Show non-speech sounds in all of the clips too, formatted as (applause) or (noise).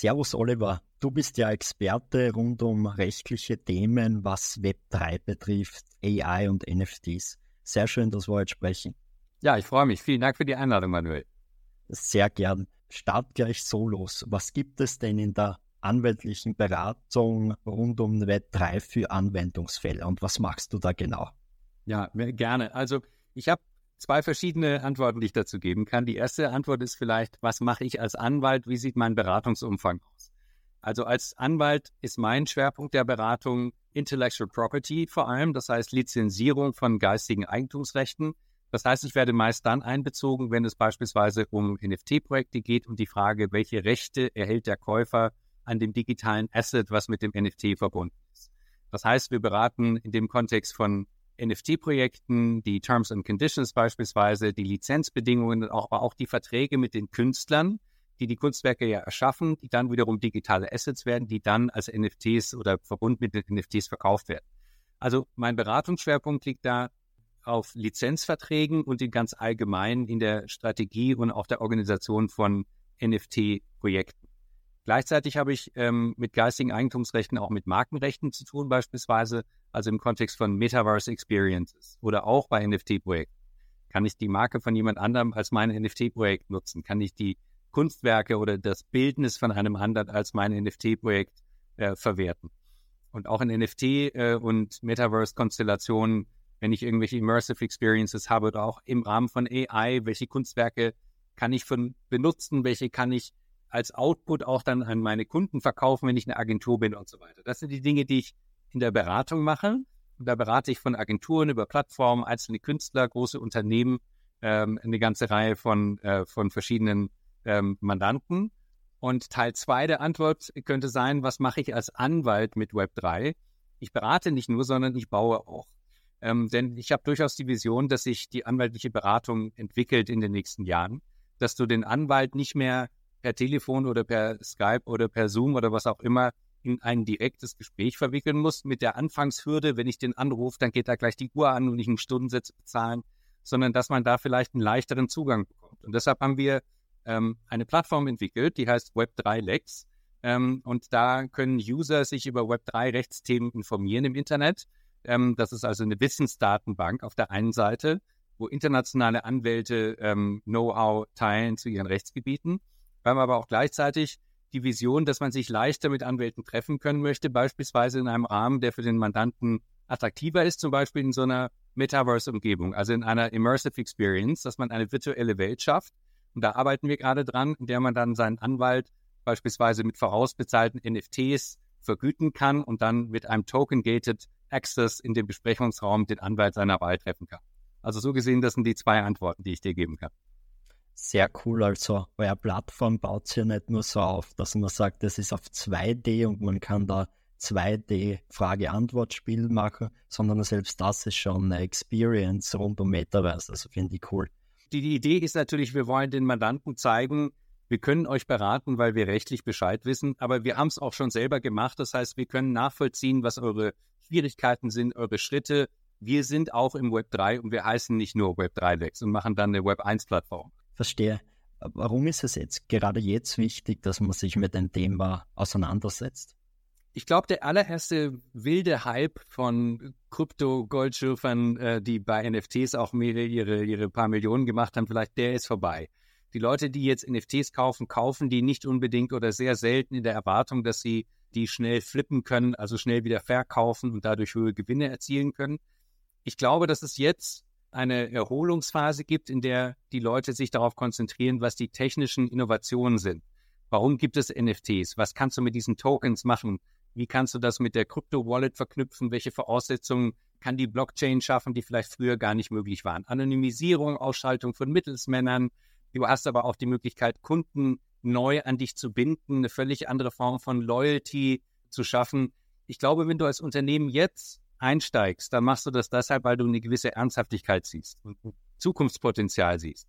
Servus Oliver, du bist ja Experte rund um rechtliche Themen, was Web3 betrifft, AI und NFTs. Sehr schön, dass wir heute sprechen. Ja, ich freue mich. Vielen Dank für die Einladung, Manuel. Sehr gern. Start gleich so los. Was gibt es denn in der anwaltlichen Beratung rund um Web3 für Anwendungsfälle und was machst du da genau? Ja, gerne. Also ich habe zwei verschiedene Antworten, die ich dazu geben kann. Die erste Antwort ist vielleicht, was mache ich als Anwalt? Wie sieht mein Beratungsumfang aus? Also als Anwalt ist mein Schwerpunkt der Beratung Intellectual Property vor allem, das heißt Lizenzierung von geistigen Eigentumsrechten. Das heißt, ich werde meist dann einbezogen, wenn es beispielsweise um NFT-Projekte geht und die Frage, welche Rechte erhält der Käufer an dem digitalen Asset, was mit dem NFT verbunden ist. Das heißt, wir beraten in dem Kontext von NFT-Projekten, die Terms and Conditions beispielsweise, die Lizenzbedingungen, aber auch die Verträge mit den Künstlern, die die Kunstwerke ja erschaffen, die dann wiederum digitale Assets werden, die dann als NFTs oder verbunden mit den NFTs verkauft werden. Also mein Beratungsschwerpunkt liegt da auf Lizenzverträgen und in ganz allgemein in der Strategie und auch der Organisation von NFT-Projekten. Gleichzeitig habe ich ähm, mit geistigen Eigentumsrechten auch mit Markenrechten zu tun, beispielsweise, also im Kontext von Metaverse Experiences oder auch bei NFT-Projekten. Kann ich die Marke von jemand anderem als mein NFT-Projekt nutzen? Kann ich die Kunstwerke oder das Bildnis von einem anderen als mein NFT-Projekt äh, verwerten? Und auch in NFT äh, und Metaverse-Konstellationen, wenn ich irgendwelche Immersive Experiences habe oder auch im Rahmen von AI, welche Kunstwerke kann ich von benutzen, welche kann ich als Output auch dann an meine Kunden verkaufen, wenn ich eine Agentur bin und so weiter. Das sind die Dinge, die ich in der Beratung mache. Und da berate ich von Agenturen über Plattformen, einzelne Künstler, große Unternehmen, ähm, eine ganze Reihe von, äh, von verschiedenen ähm, Mandanten. Und Teil zwei der Antwort könnte sein, was mache ich als Anwalt mit Web3? Ich berate nicht nur, sondern ich baue auch. Ähm, denn ich habe durchaus die Vision, dass sich die anwaltliche Beratung entwickelt in den nächsten Jahren, dass du den Anwalt nicht mehr per Telefon oder per Skype oder per Zoom oder was auch immer in ein direktes Gespräch verwickeln muss mit der Anfangshürde, wenn ich den anrufe, dann geht da gleich die Uhr an und ich einen Stundensatz bezahlen, sondern dass man da vielleicht einen leichteren Zugang bekommt. Und deshalb haben wir ähm, eine Plattform entwickelt, die heißt Web3 Lex. Ähm, und da können User sich über Web3-Rechtsthemen informieren im Internet. Ähm, das ist also eine Wissensdatenbank auf der einen Seite, wo internationale Anwälte ähm, Know-how teilen zu ihren Rechtsgebieten. Wir haben aber auch gleichzeitig die Vision, dass man sich leichter mit Anwälten treffen können möchte, beispielsweise in einem Rahmen, der für den Mandanten attraktiver ist, zum Beispiel in so einer Metaverse-Umgebung, also in einer Immersive Experience, dass man eine virtuelle Welt schafft. Und da arbeiten wir gerade dran, in der man dann seinen Anwalt beispielsweise mit vorausbezahlten NFTs vergüten kann und dann mit einem Token-Gated Access in dem Besprechungsraum den Anwalt seiner Wahl treffen kann. Also so gesehen, das sind die zwei Antworten, die ich dir geben kann sehr cool. Also eure Plattform baut sich ja nicht nur so auf, dass man sagt, das ist auf 2D und man kann da 2D Frage-Antwort-Spiel machen, sondern selbst das ist schon eine Experience rund um Metaverse. Also finde ich cool. Die, die Idee ist natürlich, wir wollen den Mandanten zeigen, wir können euch beraten, weil wir rechtlich Bescheid wissen, aber wir haben es auch schon selber gemacht. Das heißt, wir können nachvollziehen, was eure Schwierigkeiten sind, eure Schritte. Wir sind auch im Web 3 und wir heißen nicht nur Web 3 Lex und machen dann eine Web 1 Plattform verstehe. Warum ist es jetzt gerade jetzt wichtig, dass man sich mit dem Thema auseinandersetzt? Ich glaube, der allererste wilde Hype von Krypto-Goldschürfern, äh, die bei NFTs auch mehrere ihre, ihre paar Millionen gemacht haben, vielleicht der ist vorbei. Die Leute, die jetzt NFTs kaufen, kaufen die nicht unbedingt oder sehr selten in der Erwartung, dass sie die schnell flippen können, also schnell wieder verkaufen und dadurch höhere Gewinne erzielen können. Ich glaube, dass es jetzt eine Erholungsphase gibt, in der die Leute sich darauf konzentrieren, was die technischen Innovationen sind. Warum gibt es NFTs? Was kannst du mit diesen Tokens machen? Wie kannst du das mit der Crypto-Wallet verknüpfen? Welche Voraussetzungen kann die Blockchain schaffen, die vielleicht früher gar nicht möglich waren? Anonymisierung, Ausschaltung von Mittelsmännern. Du hast aber auch die Möglichkeit, Kunden neu an dich zu binden, eine völlig andere Form von Loyalty zu schaffen. Ich glaube, wenn du als Unternehmen jetzt einsteigst, dann machst du das deshalb, weil du eine gewisse Ernsthaftigkeit siehst und Zukunftspotenzial siehst.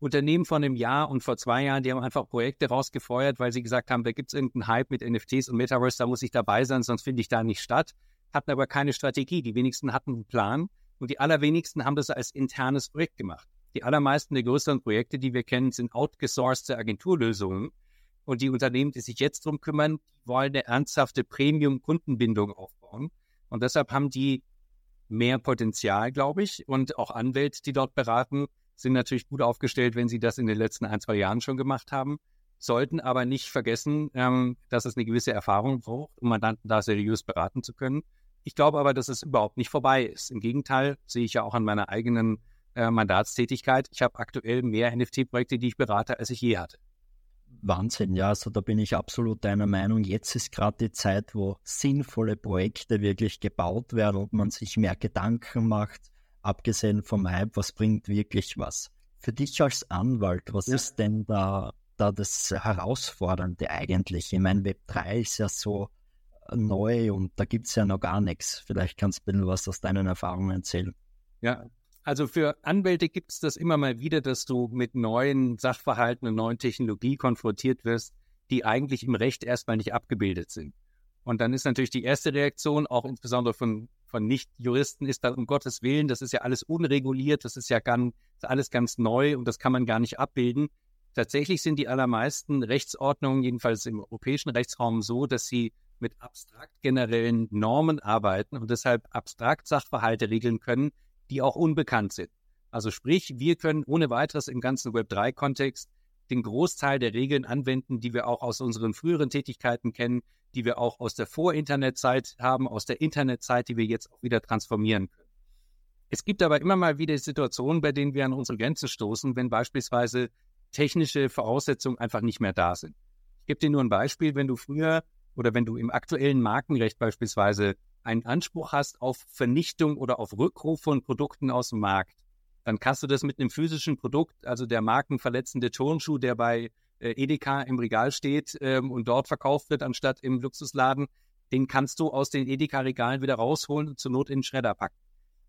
Unternehmen von einem Jahr und vor zwei Jahren, die haben einfach Projekte rausgefeuert, weil sie gesagt haben, da gibt es irgendeinen Hype mit NFTs und Metaverse, da muss ich dabei sein, sonst finde ich da nicht statt. Hatten aber keine Strategie. Die wenigsten hatten einen Plan und die allerwenigsten haben das als internes Projekt gemacht. Die allermeisten der größeren Projekte, die wir kennen, sind outgesourcete Agenturlösungen. Und die Unternehmen, die sich jetzt drum kümmern, wollen eine ernsthafte Premium-Kundenbindung aufbauen. Und deshalb haben die mehr Potenzial, glaube ich. Und auch Anwälte, die dort beraten, sind natürlich gut aufgestellt, wenn sie das in den letzten ein, zwei Jahren schon gemacht haben, sollten aber nicht vergessen, ähm, dass es eine gewisse Erfahrung braucht, um Mandanten da seriös beraten zu können. Ich glaube aber, dass es überhaupt nicht vorbei ist. Im Gegenteil, sehe ich ja auch an meiner eigenen äh, Mandatstätigkeit. Ich habe aktuell mehr NFT-Projekte, die ich berate, als ich je hatte. Wahnsinn, ja, also da bin ich absolut deiner Meinung. Jetzt ist gerade die Zeit, wo sinnvolle Projekte wirklich gebaut werden und man sich mehr Gedanken macht, abgesehen vom Hype, was bringt wirklich was. Für dich als Anwalt, was ja. ist denn da, da das Herausfordernde eigentlich? Ich meine, Web 3 ist ja so neu und da gibt es ja noch gar nichts. Vielleicht kannst du ein bisschen was aus deinen Erfahrungen erzählen. Ja, also für Anwälte gibt es das immer mal wieder, dass du mit neuen Sachverhalten und neuen Technologie konfrontiert wirst, die eigentlich im Recht erstmal nicht abgebildet sind. Und dann ist natürlich die erste Reaktion, auch insbesondere von, von Nicht-Juristen, ist dann um Gottes Willen, das ist ja alles unreguliert, das ist ja ganz, alles ganz neu und das kann man gar nicht abbilden. Tatsächlich sind die allermeisten Rechtsordnungen, jedenfalls im europäischen Rechtsraum, so, dass sie mit abstrakt generellen Normen arbeiten und deshalb abstrakt Sachverhalte regeln können, die auch unbekannt sind. Also sprich, wir können ohne weiteres im ganzen Web3-Kontext den Großteil der Regeln anwenden, die wir auch aus unseren früheren Tätigkeiten kennen, die wir auch aus der Vor-Internet-Zeit haben, aus der Internet-Zeit, die wir jetzt auch wieder transformieren können. Es gibt aber immer mal wieder Situationen, bei denen wir an unsere Grenzen stoßen, wenn beispielsweise technische Voraussetzungen einfach nicht mehr da sind. Ich gebe dir nur ein Beispiel, wenn du früher oder wenn du im aktuellen Markenrecht beispielsweise einen Anspruch hast auf Vernichtung oder auf Rückruf von Produkten aus dem Markt, dann kannst du das mit einem physischen Produkt, also der markenverletzende Turnschuh, der bei äh, Edeka im Regal steht ähm, und dort verkauft wird, anstatt im Luxusladen, den kannst du aus den Edeka-Regalen wieder rausholen und zur Not in den Schredder packen.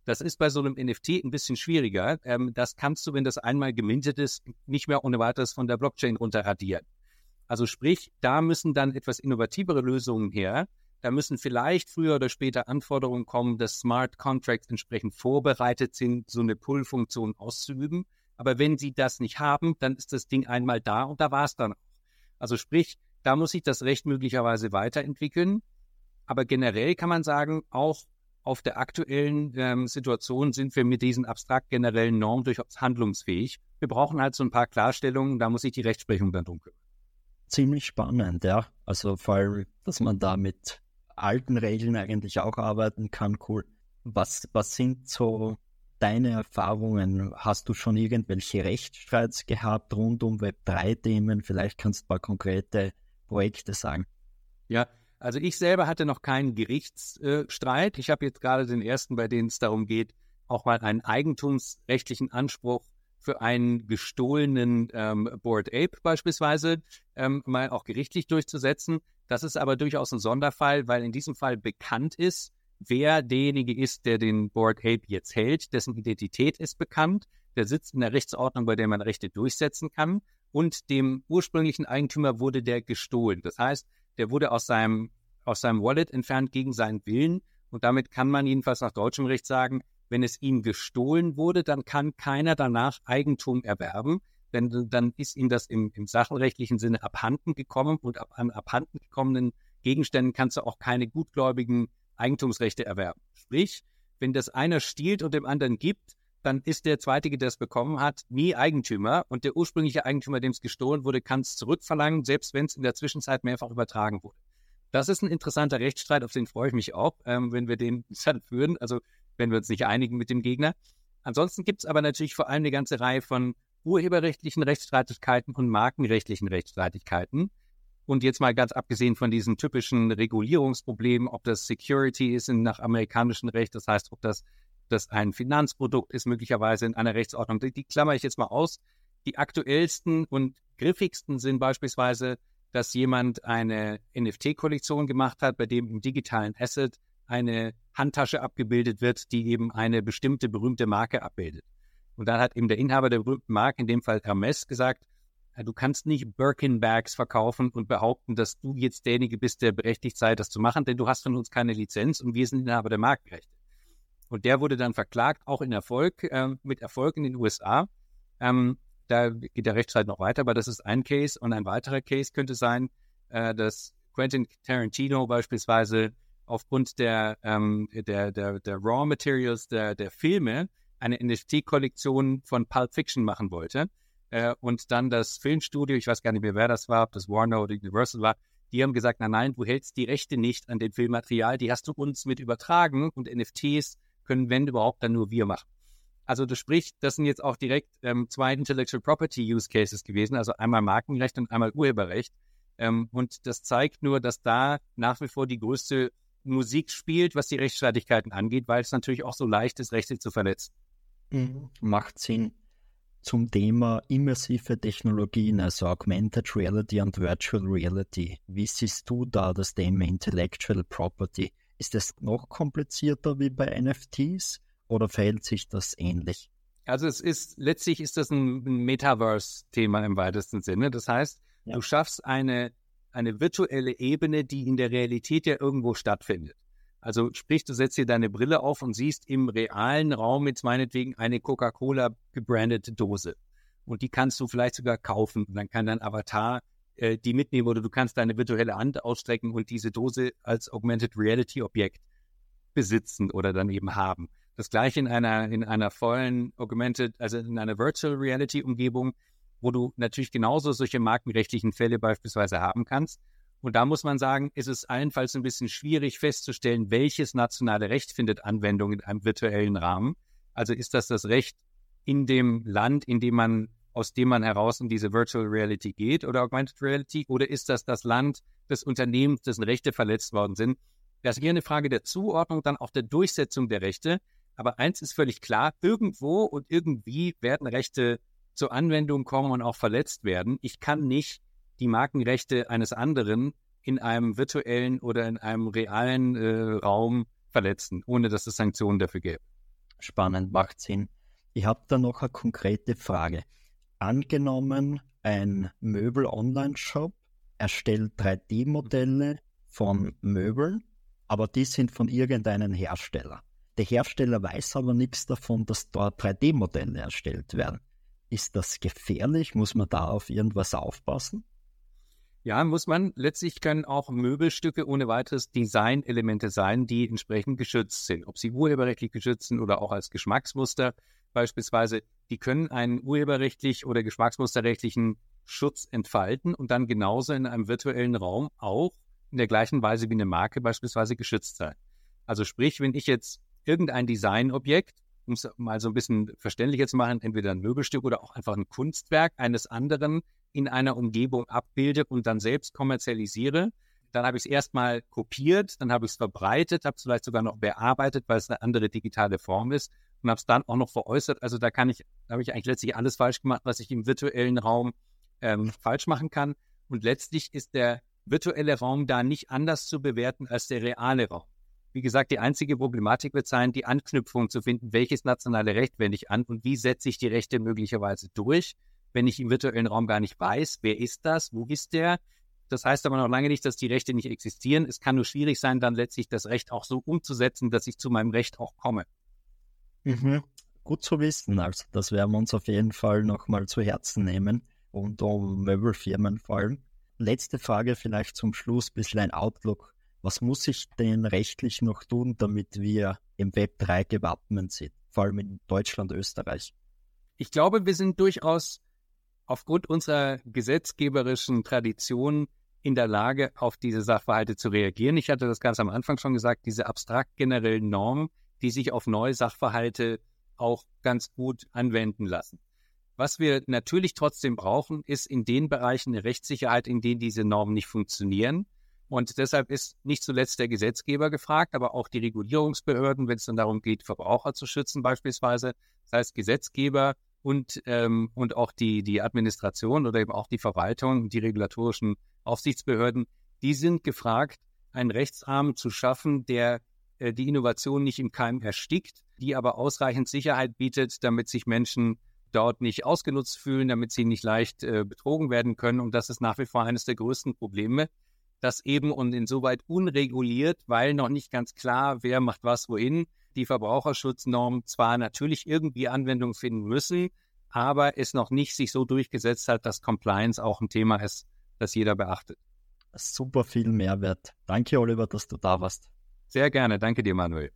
Das ist bei so einem NFT ein bisschen schwieriger. Ähm, das kannst du, wenn das einmal gemintet ist, nicht mehr ohne weiteres von der Blockchain runterradieren. Also sprich, da müssen dann etwas innovativere Lösungen her, da müssen vielleicht früher oder später Anforderungen kommen, dass Smart Contracts entsprechend vorbereitet sind, so eine Pull-Funktion auszuüben. Aber wenn sie das nicht haben, dann ist das Ding einmal da und da war es dann auch. Also sprich, da muss sich das Recht möglicherweise weiterentwickeln. Aber generell kann man sagen, auch auf der aktuellen ähm, Situation sind wir mit diesen abstrakt generellen Normen durchaus handlungsfähig. Wir brauchen halt so ein paar Klarstellungen, da muss sich die Rechtsprechung dann drum kümmern. Ziemlich spannend, ja. Also vor allem, dass man da mit alten Regeln eigentlich auch arbeiten kann. Cool. Was, was sind so deine Erfahrungen? Hast du schon irgendwelche Rechtsstreits gehabt rund um Web3-Themen? Vielleicht kannst du ein paar konkrete Projekte sagen. Ja, also ich selber hatte noch keinen Gerichtsstreit. Ich habe jetzt gerade den ersten, bei dem es darum geht, auch mal einen eigentumsrechtlichen Anspruch für einen gestohlenen ähm, Board Ape beispielsweise ähm, mal auch gerichtlich durchzusetzen. Das ist aber durchaus ein Sonderfall, weil in diesem Fall bekannt ist, wer derjenige ist, der den Board Ape jetzt hält, dessen Identität ist bekannt, der sitzt in der Rechtsordnung, bei der man Rechte durchsetzen kann und dem ursprünglichen Eigentümer wurde der gestohlen. Das heißt, der wurde aus seinem, aus seinem Wallet entfernt gegen seinen Willen und damit kann man jedenfalls nach deutschem Recht sagen, wenn es ihm gestohlen wurde, dann kann keiner danach Eigentum erwerben, denn dann ist ihm das im, im sachenrechtlichen Sinne abhanden gekommen und ab, an abhanden gekommenen Gegenständen kannst du auch keine gutgläubigen Eigentumsrechte erwerben. Sprich, wenn das einer stiehlt und dem anderen gibt, dann ist der Zweite, der es bekommen hat, nie Eigentümer und der ursprüngliche Eigentümer, dem es gestohlen wurde, kann es zurückverlangen, selbst wenn es in der Zwischenzeit mehrfach übertragen wurde. Das ist ein interessanter Rechtsstreit, auf den freue ich mich auch, ähm, wenn wir den (laughs) dann führen. Also wenn wir uns nicht einigen mit dem Gegner. Ansonsten gibt es aber natürlich vor allem eine ganze Reihe von urheberrechtlichen Rechtsstreitigkeiten und markenrechtlichen Rechtsstreitigkeiten. Und jetzt mal ganz abgesehen von diesen typischen Regulierungsproblemen, ob das Security ist in, nach amerikanischem Recht, das heißt, ob das, das ein Finanzprodukt ist, möglicherweise in einer Rechtsordnung, die, die klammer ich jetzt mal aus. Die aktuellsten und griffigsten sind beispielsweise, dass jemand eine NFT-Kollektion gemacht hat, bei dem im digitalen Asset eine Handtasche abgebildet wird, die eben eine bestimmte berühmte Marke abbildet. Und dann hat eben der Inhaber der berühmten Marke, in dem Fall Hermes, gesagt, du kannst nicht Birkin-Bags verkaufen und behaupten, dass du jetzt derjenige bist, der berechtigt sei, das zu machen, denn du hast von uns keine Lizenz und wir sind Inhaber der Markenrechte. Und der wurde dann verklagt, auch in Erfolg, äh, mit Erfolg in den USA. Ähm, Da geht der Rechtsstreit noch weiter, aber das ist ein Case. Und ein weiterer Case könnte sein, äh, dass Quentin Tarantino beispielsweise aufgrund der, ähm, der, der, der Raw Materials der, der Filme eine NFT-Kollektion von Pulp Fiction machen wollte. Äh, und dann das Filmstudio, ich weiß gar nicht mehr, wer das war, ob das Warner oder Universal war, die haben gesagt, nein, nein, du hältst die Rechte nicht an dem Filmmaterial, die hast du uns mit übertragen und NFTs können, wenn überhaupt, dann nur wir machen. Also das spricht, das sind jetzt auch direkt ähm, zwei Intellectual Property Use Cases gewesen, also einmal Markenrecht und einmal Urheberrecht. Ähm, und das zeigt nur, dass da nach wie vor die größte Musik spielt, was die Rechtsstreitigkeiten angeht, weil es natürlich auch so leicht ist, Rechte zu verletzen. Mhm. Macht Sinn. Zum Thema immersive Technologien, also Augmented Reality und Virtual Reality. Wie siehst du da das Thema Intellectual Property? Ist es noch komplizierter wie bei NFTs oder verhält sich das ähnlich? Also es ist, letztlich ist das ein Metaverse-Thema im weitesten Sinne. Das heißt, ja. du schaffst eine, eine virtuelle Ebene, die in der Realität ja irgendwo stattfindet. Also sprich, du setzt dir deine Brille auf und siehst im realen Raum jetzt meinetwegen eine Coca-Cola gebrandete Dose. Und die kannst du vielleicht sogar kaufen. Und dann kann dein Avatar äh, die mitnehmen oder du kannst deine virtuelle Hand ausstrecken und diese Dose als Augmented Reality Objekt besitzen oder dann eben haben. Das gleiche in einer, in einer vollen Augmented, also in einer Virtual Reality Umgebung, wo du natürlich genauso solche markenrechtlichen Fälle beispielsweise haben kannst. Und da muss man sagen, ist es allenfalls ein bisschen schwierig festzustellen, welches nationale Recht findet Anwendung in einem virtuellen Rahmen. Also ist das das Recht in dem Land, in dem man, aus dem man heraus in diese Virtual Reality geht oder Augmented Reality, oder ist das das Land des Unternehmens, dessen Rechte verletzt worden sind? Das ist hier eine Frage der Zuordnung, dann auch der Durchsetzung der Rechte. Aber eins ist völlig klar, irgendwo und irgendwie werden Rechte zur Anwendung kommen und auch verletzt werden. Ich kann nicht die Markenrechte eines anderen in einem virtuellen oder in einem realen äh, Raum verletzen, ohne dass es Sanktionen dafür gäbe. Spannend, macht Sinn. Ich habe da noch eine konkrete Frage. Angenommen, ein Möbel-Online-Shop erstellt 3D-Modelle von Möbeln, aber die sind von irgendeinem Hersteller. Der Hersteller weiß aber nichts davon, dass dort 3D-Modelle erstellt werden. Ist das gefährlich? Muss man da auf irgendwas aufpassen? Ja, muss man. Letztlich können auch Möbelstücke ohne weiteres Designelemente sein, die entsprechend geschützt sind. Ob sie urheberrechtlich geschützt sind oder auch als Geschmacksmuster beispielsweise, die können einen urheberrechtlich oder geschmacksmusterrechtlichen Schutz entfalten und dann genauso in einem virtuellen Raum auch in der gleichen Weise wie eine Marke beispielsweise geschützt sein. Also sprich, wenn ich jetzt irgendein Designobjekt, um es mal so ein bisschen verständlicher zu machen, entweder ein Möbelstück oder auch einfach ein Kunstwerk eines anderen in einer Umgebung abbilde und dann selbst kommerzialisiere. Dann habe ich es erstmal kopiert, dann habe ich es verbreitet, habe es vielleicht sogar noch bearbeitet, weil es eine andere digitale Form ist und habe es dann auch noch veräußert. Also da kann ich, da habe ich eigentlich letztlich alles falsch gemacht, was ich im virtuellen Raum ähm, falsch machen kann. Und letztlich ist der virtuelle Raum da nicht anders zu bewerten als der reale Raum. Wie gesagt, die einzige Problematik wird sein, die Anknüpfung zu finden, welches nationale Recht wende ich an und wie setze ich die Rechte möglicherweise durch wenn ich im virtuellen Raum gar nicht weiß, wer ist das, wo ist der. Das heißt aber noch lange nicht, dass die Rechte nicht existieren. Es kann nur schwierig sein, dann letztlich das Recht auch so umzusetzen, dass ich zu meinem Recht auch komme. Mhm. Gut zu wissen. Also das werden wir uns auf jeden Fall nochmal zu Herzen nehmen und um Möbelfirmen fallen. Letzte Frage vielleicht zum Schluss, bisschen ein Outlook. Was muss ich denn rechtlich noch tun, damit wir im Web 3 gewappnet sind, vor allem in Deutschland, Österreich? Ich glaube, wir sind durchaus aufgrund unserer gesetzgeberischen Tradition in der Lage, auf diese Sachverhalte zu reagieren. Ich hatte das ganz am Anfang schon gesagt, diese abstrakt generellen Normen, die sich auf neue Sachverhalte auch ganz gut anwenden lassen. Was wir natürlich trotzdem brauchen, ist in den Bereichen eine Rechtssicherheit, in denen diese Normen nicht funktionieren. Und deshalb ist nicht zuletzt der Gesetzgeber gefragt, aber auch die Regulierungsbehörden, wenn es dann darum geht, Verbraucher zu schützen beispielsweise. Das heißt, Gesetzgeber und, ähm, und auch die, die Administration oder eben auch die Verwaltung die regulatorischen Aufsichtsbehörden, die sind gefragt, einen Rechtsrahmen zu schaffen, der äh, die Innovation nicht im Keim erstickt, die aber ausreichend Sicherheit bietet, damit sich Menschen dort nicht ausgenutzt fühlen, damit sie nicht leicht äh, betrogen werden können. Und das ist nach wie vor eines der größten Probleme, dass eben und insoweit unreguliert, weil noch nicht ganz klar, wer macht was wohin, die Verbraucherschutznormen zwar natürlich irgendwie Anwendung finden müssen, aber es noch nicht sich so durchgesetzt hat, dass Compliance auch ein Thema ist, das jeder beachtet. Super viel Mehrwert. Danke, Oliver, dass du da warst. Sehr gerne. Danke dir, Manuel.